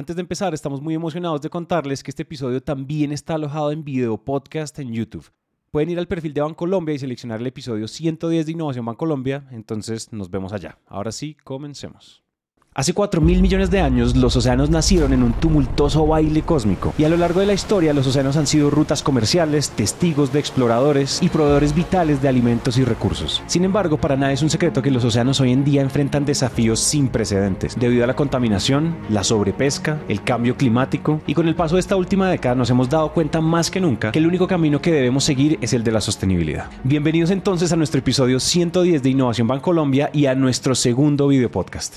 Antes de empezar, estamos muy emocionados de contarles que este episodio también está alojado en video podcast en YouTube. Pueden ir al perfil de Bancolombia y seleccionar el episodio 110 de Innovación Bancolombia, entonces nos vemos allá. Ahora sí, comencemos. Hace 4 mil millones de años, los océanos nacieron en un tumultuoso baile cósmico, y a lo largo de la historia, los océanos han sido rutas comerciales, testigos de exploradores y proveedores vitales de alimentos y recursos. Sin embargo, para nadie es un secreto que los océanos hoy en día enfrentan desafíos sin precedentes, debido a la contaminación, la sobrepesca, el cambio climático, y con el paso de esta última década nos hemos dado cuenta más que nunca que el único camino que debemos seguir es el de la sostenibilidad. Bienvenidos entonces a nuestro episodio 110 de Innovación Bancolombia y a nuestro segundo video podcast.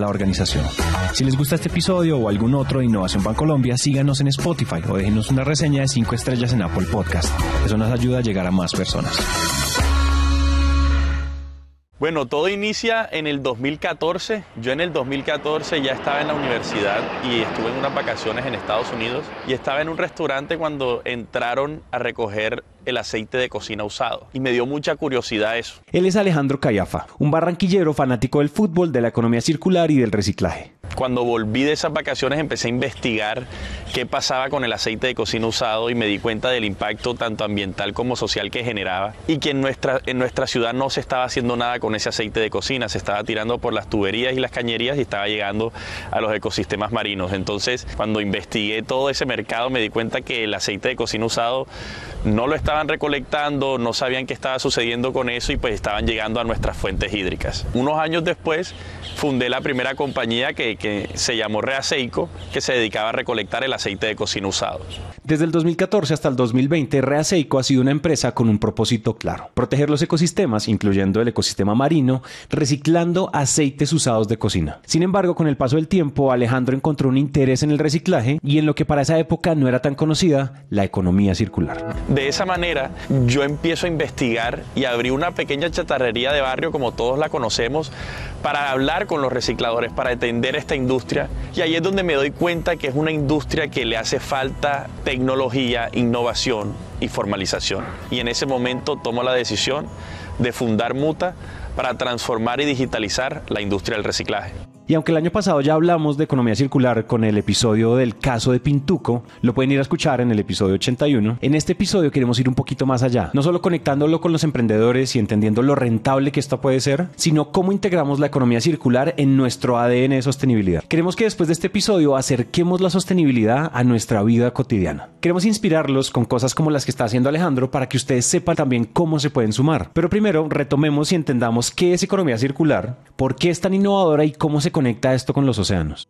la organización. Si les gusta este episodio o algún otro de Innovación Colombia, síganos en Spotify o déjenos una reseña de 5 estrellas en Apple Podcast. Eso nos ayuda a llegar a más personas. Bueno, todo inicia en el 2014. Yo en el 2014 ya estaba en la universidad y estuve en unas vacaciones en Estados Unidos y estaba en un restaurante cuando entraron a recoger el aceite de cocina usado. Y me dio mucha curiosidad eso. Él es Alejandro Callafa, un barranquillero fanático del fútbol, de la economía circular y del reciclaje. Cuando volví de esas vacaciones empecé a investigar qué pasaba con el aceite de cocina usado y me di cuenta del impacto tanto ambiental como social que generaba y que en nuestra, en nuestra ciudad no se estaba haciendo nada con ese aceite de cocina, se estaba tirando por las tuberías y las cañerías y estaba llegando a los ecosistemas marinos. Entonces, cuando investigué todo ese mercado me di cuenta que el aceite de cocina usado no lo estaban recolectando, no sabían qué estaba sucediendo con eso y pues estaban llegando a nuestras fuentes hídricas. Unos años después fundé la primera compañía que, se llamó Reaceico, que se dedicaba a recolectar el aceite de cocina usado. Desde el 2014 hasta el 2020, Reaceico ha sido una empresa con un propósito claro, proteger los ecosistemas, incluyendo el ecosistema marino, reciclando aceites usados de cocina. Sin embargo, con el paso del tiempo, Alejandro encontró un interés en el reciclaje y en lo que para esa época no era tan conocida, la economía circular. De esa manera, yo empiezo a investigar y abrí una pequeña chatarrería de barrio, como todos la conocemos, para hablar con los recicladores, para atender esta industria. Y ahí es donde me doy cuenta que es una industria que le hace falta tecnología, innovación y formalización. Y en ese momento tomo la decisión de fundar Muta para transformar y digitalizar la industria del reciclaje. Y aunque el año pasado ya hablamos de economía circular con el episodio del caso de Pintuco, lo pueden ir a escuchar en el episodio 81, en este episodio queremos ir un poquito más allá, no solo conectándolo con los emprendedores y entendiendo lo rentable que esto puede ser, sino cómo integramos la economía circular en nuestro ADN de sostenibilidad. Queremos que después de este episodio acerquemos la sostenibilidad a nuestra vida cotidiana. Queremos inspirarlos con cosas como las que está haciendo Alejandro para que ustedes sepan también cómo se pueden sumar. Pero primero retomemos y entendamos qué es economía circular, por qué es tan innovadora y cómo se conecta esto con los océanos?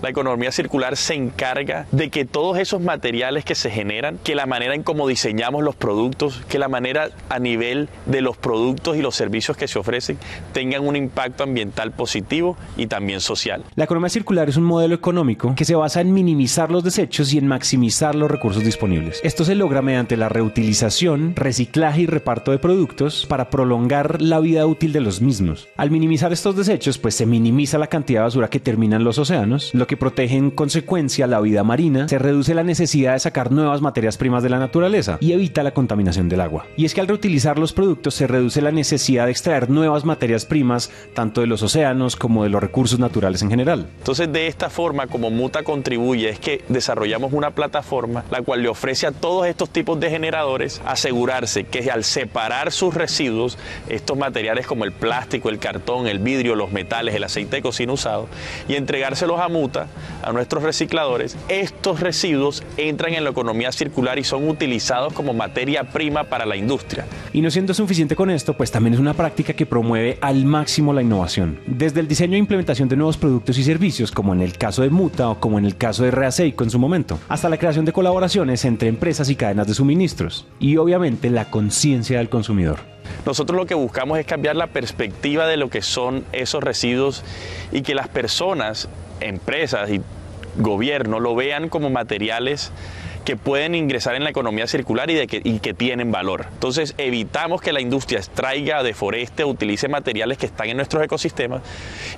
La economía circular se encarga de que todos esos materiales que se generan, que la manera en cómo diseñamos los productos, que la manera a nivel de los productos y los servicios que se ofrecen tengan un impacto ambiental positivo y también social. La economía circular es un modelo económico que se basa en minimizar los desechos y en maximizar los recursos disponibles. Esto se logra mediante la reutilización, reciclaje y reparto de productos para prolongar la vida útil de los mismos. Al minimizar estos desechos, pues se minimiza la cantidad de basura que termina en los océanos, lo que protege en consecuencia la vida marina, se reduce la necesidad de sacar nuevas materias primas de la naturaleza y evita la contaminación del agua. Y es que al reutilizar los productos se reduce la necesidad de extraer nuevas materias primas, tanto de los océanos como de los recursos naturales en general. Entonces, de esta forma, como Muta contribuye, es que desarrollamos una plataforma la cual le ofrece a todos estos tipos de generadores asegurarse que al separar sus residuos, estos materiales como el plástico, el cartón, el vidrio, los metales, el aceite de cocina usado, y entregárselos a muta, a nuestros recicladores, estos residuos entran en la economía circular y son utilizados como materia prima para la industria. Y no siendo suficiente con esto, pues también es una práctica que promueve al máximo la innovación. Desde el diseño e implementación de nuevos productos y servicios, como en el caso de Muta o como en el caso de Reaceico en su momento, hasta la creación de colaboraciones entre empresas y cadenas de suministros. Y obviamente la conciencia del consumidor. Nosotros lo que buscamos es cambiar la perspectiva de lo que son esos residuos y que las personas, empresas y gobierno lo vean como materiales que pueden ingresar en la economía circular y, de que, y que tienen valor. Entonces evitamos que la industria extraiga, deforeste, utilice materiales que están en nuestros ecosistemas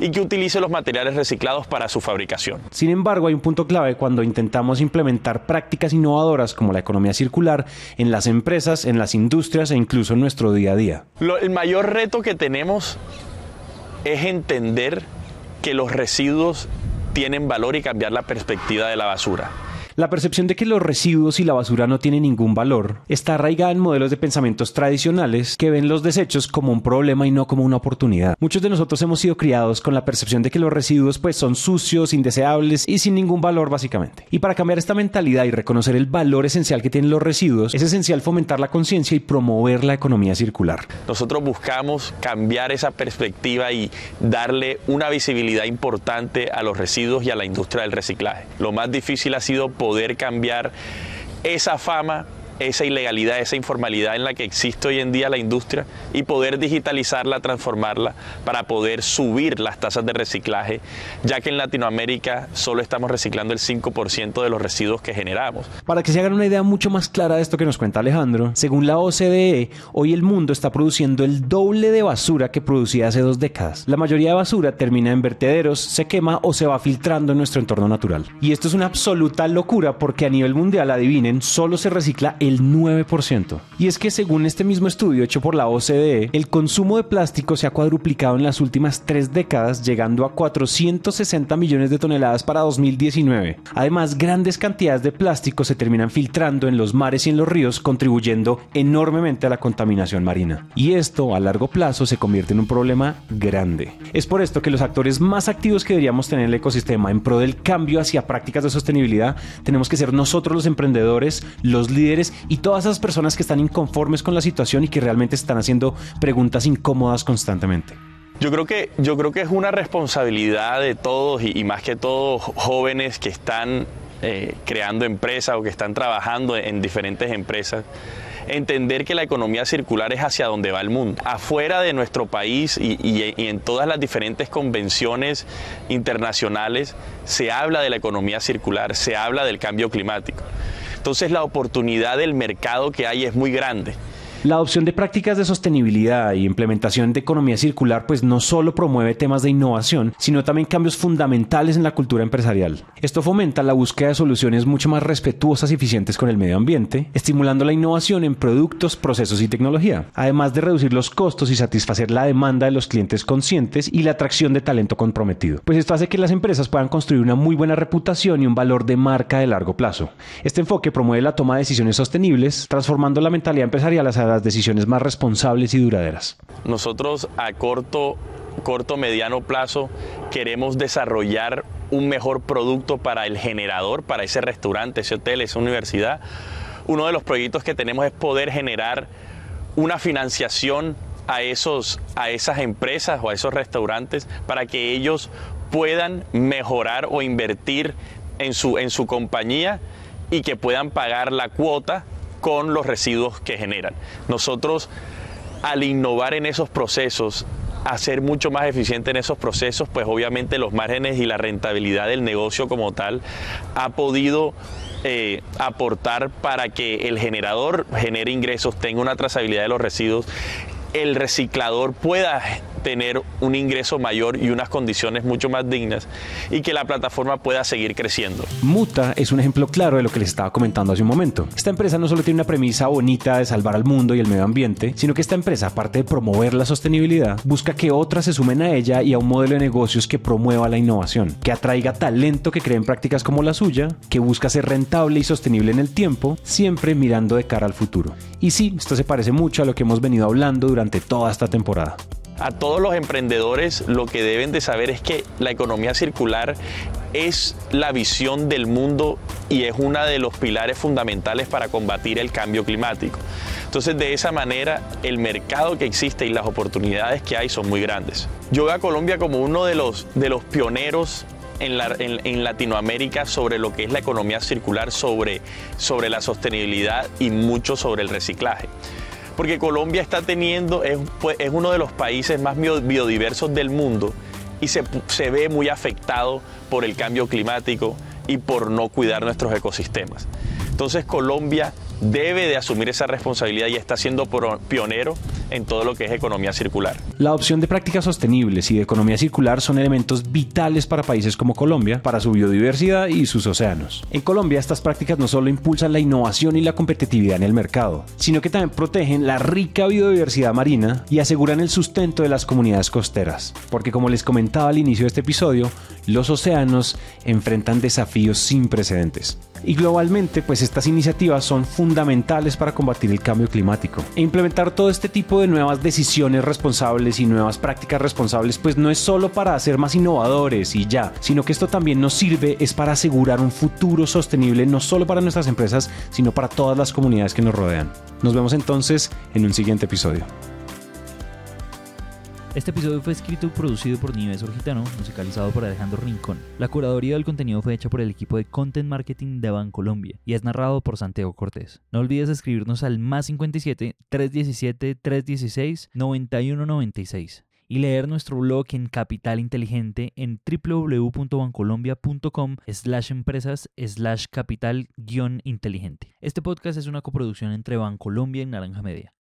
y que utilice los materiales reciclados para su fabricación. Sin embargo, hay un punto clave cuando intentamos implementar prácticas innovadoras como la economía circular en las empresas, en las industrias e incluso en nuestro día a día. Lo, el mayor reto que tenemos es entender que los residuos tienen valor y cambiar la perspectiva de la basura. La percepción de que los residuos y la basura no tienen ningún valor está arraigada en modelos de pensamientos tradicionales que ven los desechos como un problema y no como una oportunidad. Muchos de nosotros hemos sido criados con la percepción de que los residuos pues son sucios, indeseables y sin ningún valor básicamente. Y para cambiar esta mentalidad y reconocer el valor esencial que tienen los residuos, es esencial fomentar la conciencia y promover la economía circular. Nosotros buscamos cambiar esa perspectiva y darle una visibilidad importante a los residuos y a la industria del reciclaje. Lo más difícil ha sido poder cambiar esa fama esa ilegalidad, esa informalidad en la que existe hoy en día la industria y poder digitalizarla, transformarla para poder subir las tasas de reciclaje, ya que en Latinoamérica solo estamos reciclando el 5% de los residuos que generamos. Para que se hagan una idea mucho más clara de esto que nos cuenta Alejandro, según la OCDE, hoy el mundo está produciendo el doble de basura que producía hace dos décadas. La mayoría de basura termina en vertederos, se quema o se va filtrando en nuestro entorno natural. Y esto es una absoluta locura porque a nivel mundial, adivinen, solo se recicla el el 9%. Y es que según este mismo estudio hecho por la OCDE, el consumo de plástico se ha cuadruplicado en las últimas tres décadas, llegando a 460 millones de toneladas para 2019. Además, grandes cantidades de plástico se terminan filtrando en los mares y en los ríos, contribuyendo enormemente a la contaminación marina. Y esto a largo plazo se convierte en un problema grande. Es por esto que los actores más activos que deberíamos tener en el ecosistema en pro del cambio hacia prácticas de sostenibilidad tenemos que ser nosotros los emprendedores, los líderes y todas esas personas que están inconformes con la situación y que realmente están haciendo preguntas incómodas constantemente. Yo creo que, yo creo que es una responsabilidad de todos y, más que todos jóvenes que están eh, creando empresas o que están trabajando en diferentes empresas entender que la economía circular es hacia donde va el mundo. Afuera de nuestro país y, y, en todas las diferentes convenciones internacionales se habla de la economía circular, se habla del cambio climático. Entonces la oportunidad del mercado que hay es muy grande. La adopción de prácticas de sostenibilidad y implementación de economía circular pues no solo promueve temas de innovación, sino también cambios fundamentales en la cultura empresarial. Esto fomenta la búsqueda de soluciones mucho más respetuosas y eficientes con el medio ambiente, estimulando la innovación en productos, procesos y tecnología, además de reducir los costos y satisfacer la demanda de los clientes conscientes y la atracción de talento comprometido. Pues esto hace que las empresas puedan construir una muy buena reputación y un valor de marca de largo plazo. Este enfoque promueve la toma de decisiones sostenibles, transformando la mentalidad empresarial hacia las decisiones más responsables y duraderas. Nosotros a corto, corto, mediano plazo queremos desarrollar un mejor producto para el generador, para ese restaurante, ese hotel, esa universidad. Uno de los proyectos que tenemos es poder generar una financiación a, esos, a esas empresas o a esos restaurantes para que ellos puedan mejorar o invertir en su, en su compañía y que puedan pagar la cuota con los residuos que generan. Nosotros, al innovar en esos procesos, hacer mucho más eficiente en esos procesos, pues obviamente los márgenes y la rentabilidad del negocio como tal ha podido eh, aportar para que el generador genere ingresos, tenga una trazabilidad de los residuos, el reciclador pueda tener un ingreso mayor y unas condiciones mucho más dignas y que la plataforma pueda seguir creciendo. Muta es un ejemplo claro de lo que les estaba comentando hace un momento. Esta empresa no solo tiene una premisa bonita de salvar al mundo y el medio ambiente, sino que esta empresa, aparte de promover la sostenibilidad, busca que otras se sumen a ella y a un modelo de negocios que promueva la innovación, que atraiga talento que cree en prácticas como la suya, que busca ser rentable y sostenible en el tiempo, siempre mirando de cara al futuro. Y sí, esto se parece mucho a lo que hemos venido hablando durante toda esta temporada. A todos los emprendedores lo que deben de saber es que la economía circular es la visión del mundo y es uno de los pilares fundamentales para combatir el cambio climático. Entonces, de esa manera, el mercado que existe y las oportunidades que hay son muy grandes. Yo veo a Colombia como uno de los, de los pioneros en, en, Latinoamérica sobre lo que es la economía circular, sobre, sobre la sostenibilidad y mucho sobre el reciclaje. Porque Colombia está teniendo, es, pues, es uno de los países más biodiversos del mundo y se, se ve muy afectado por el cambio climático y por no cuidar nuestros ecosistemas. Entonces Colombia debe de asumir esa responsabilidad y está siendo pionero en todo lo que es economía circular. La opción de prácticas sostenibles y de economía circular son elementos vitales para países como Colombia, para su biodiversidad y sus océanos. En Colombia estas prácticas no solo impulsan la innovación y la competitividad en el mercado, sino que también protegen la rica biodiversidad marina y aseguran el sustento de las comunidades costeras. Porque como les comentaba al inicio de este episodio, los océanos enfrentan desafíos sin precedentes. Y globalmente, pues estas iniciativas son fundamentales para combatir el cambio climático. E implementar todo este tipo de nuevas decisiones responsables y nuevas prácticas responsables, pues no es solo para ser más innovadores y ya, sino que esto también nos sirve es para asegurar un futuro sostenible no solo para nuestras empresas, sino para todas las comunidades que nos rodean. Nos vemos entonces en un siguiente episodio. Este episodio fue escrito y producido por Nives Orgitano, musicalizado por Alejandro Rincón. La curaduría del contenido fue hecha por el equipo de Content Marketing de Bancolombia y es narrado por Santiago Cortés. No olvides escribirnos al más 57 317 316 9196 y leer nuestro blog en Capital Inteligente en www.bancolombia.com slash empresas slash capital guion inteligente. Este podcast es una coproducción entre Bancolombia y Naranja Media.